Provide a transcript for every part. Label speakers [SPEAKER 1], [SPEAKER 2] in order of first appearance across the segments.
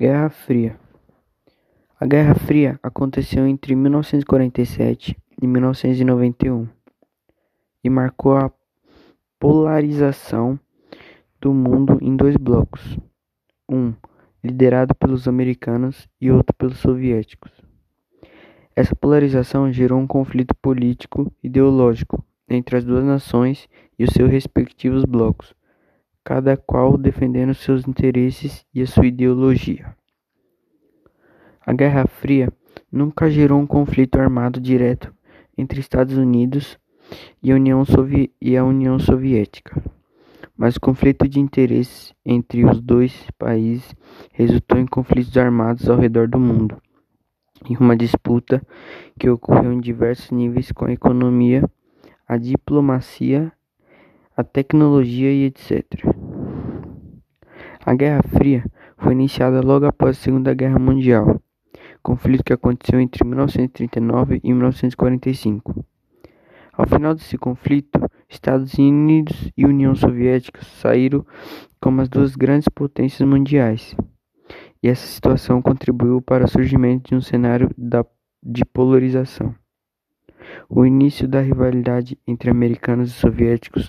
[SPEAKER 1] Guerra Fria. A Guerra Fria aconteceu entre 1947 e 1991 e marcou a polarização do mundo em dois blocos: um liderado pelos americanos e outro pelos soviéticos. Essa polarização gerou um conflito político ideológico entre as duas nações e os seus respectivos blocos, cada qual defendendo seus interesses e a sua ideologia. A Guerra Fria nunca gerou um conflito armado direto entre Estados Unidos e a União, Sovi e a União Soviética, mas o conflito de interesses entre os dois países resultou em conflitos armados ao redor do mundo, em uma disputa que ocorreu em diversos níveis com a economia, a diplomacia, a tecnologia e etc. A Guerra Fria foi iniciada logo após a Segunda Guerra Mundial, conflito que aconteceu entre 1939 e 1945. Ao final desse conflito, Estados Unidos e União Soviética saíram como as duas grandes potências mundiais. E essa situação contribuiu para o surgimento de um cenário de polarização. O início da rivalidade entre americanos e soviéticos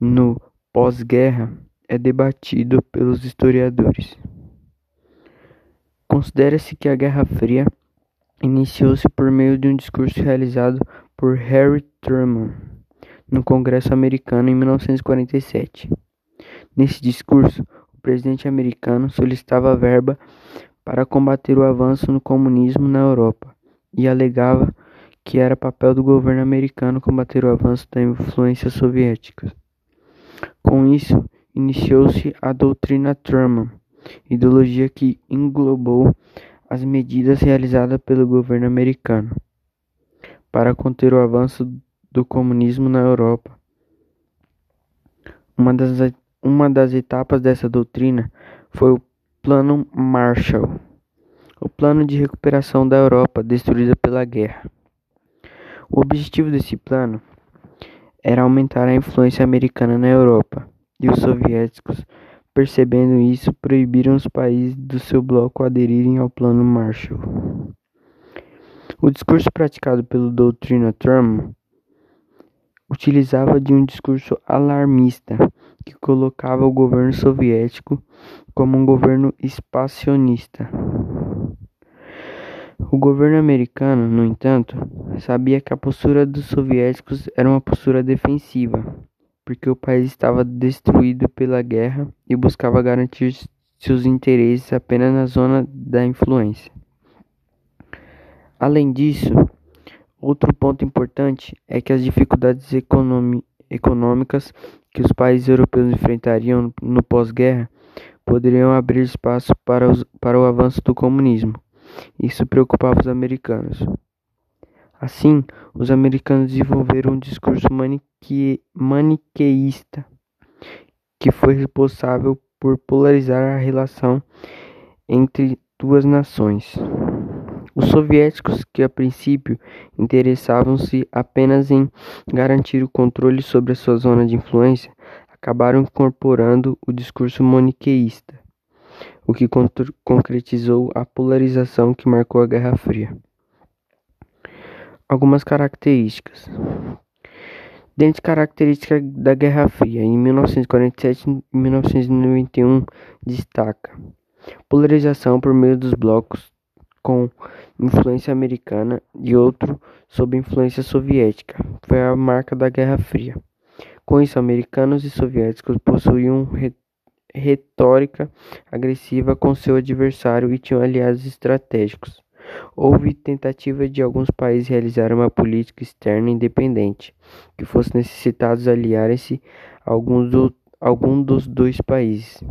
[SPEAKER 1] no pós-guerra é debatido pelos historiadores. Considera-se que a Guerra Fria iniciou-se por meio de um discurso realizado por Harry Truman no Congresso americano em 1947. Nesse discurso, o presidente americano solicitava verba para combater o avanço no comunismo na Europa e alegava que era papel do governo americano combater o avanço da influência soviética. Com isso, iniciou-se a doutrina Truman, ideologia que englobou as medidas realizadas pelo governo americano para conter o avanço do comunismo na Europa. Uma das, uma das etapas dessa doutrina foi o Plano Marshall, o plano de recuperação da Europa destruída pela guerra. O objetivo desse plano era aumentar a influência americana na Europa e os soviéticos, percebendo isso, proibiram os países do seu bloco aderirem ao Plano Marshall. O discurso praticado pelo doutrina Truman utilizava de um discurso alarmista que colocava o governo soviético como um governo expansionista. O governo americano, no entanto, sabia que a postura dos soviéticos era uma postura defensiva porque o país estava destruído pela guerra e buscava garantir seus interesses apenas na zona da influência. Além disso, outro ponto importante é que as dificuldades econômicas que os países europeus enfrentariam no pós-guerra poderiam abrir espaço para, os, para o avanço do comunismo. Isso preocupava os americanos. Assim, os americanos desenvolveram um discurso manique maniqueísta, que foi responsável por polarizar a relação entre duas nações. Os soviéticos, que a princípio interessavam-se apenas em garantir o controle sobre a sua zona de influência, acabaram incorporando o discurso maniqueísta, o que concretizou a polarização que marcou a Guerra Fria. Algumas características. Dentre características da Guerra Fria, em 1947 e 1991, destaca polarização por meio dos blocos com influência americana e outro sob influência soviética. Foi a marca da Guerra Fria. Com isso, americanos e soviéticos possuíam retórica agressiva com seu adversário e tinham aliados estratégicos. Houve tentativa de alguns países realizar uma política externa independente, que fosse necessitados aliarem-se a alguns do, algum dos dois países.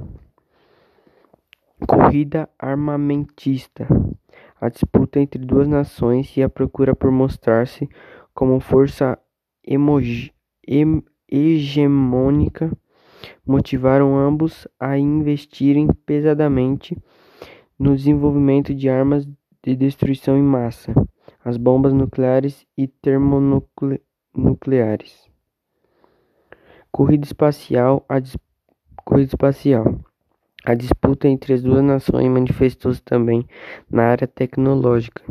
[SPEAKER 1] Corrida armamentista. A disputa entre duas nações e a procura por mostrar-se como força hegemônica motivaram ambos a investirem pesadamente no desenvolvimento de armas de destruição em massa, as bombas nucleares e termonucleares. Corrida espacial, a corrida espacial. A disputa entre as duas nações manifestou-se também na área tecnológica,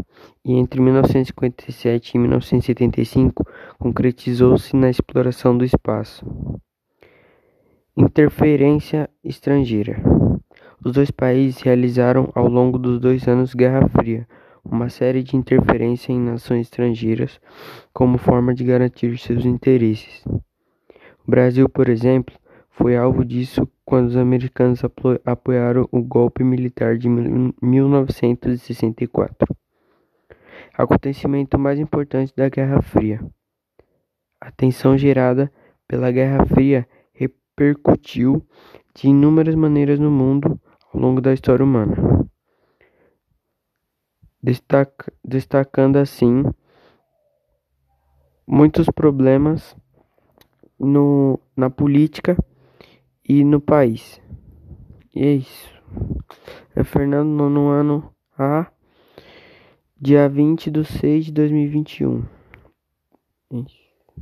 [SPEAKER 1] e entre 1957 e 1975 concretizou-se na exploração do espaço. Interferência estrangeira. Os dois países realizaram ao longo dos dois anos Guerra Fria uma série de interferências em nações estrangeiras como forma de garantir seus interesses. O Brasil, por exemplo, foi alvo disso quando os americanos apoiaram o golpe militar de 1964. Acontecimento mais importante da Guerra Fria. A tensão gerada pela Guerra Fria repercutiu de inúmeras maneiras no mundo longo da história humana, destaca, destacando assim muitos problemas no, na política e no país. E é isso. É Fernando no ano A, dia 20 de 6 de 2021. É isso.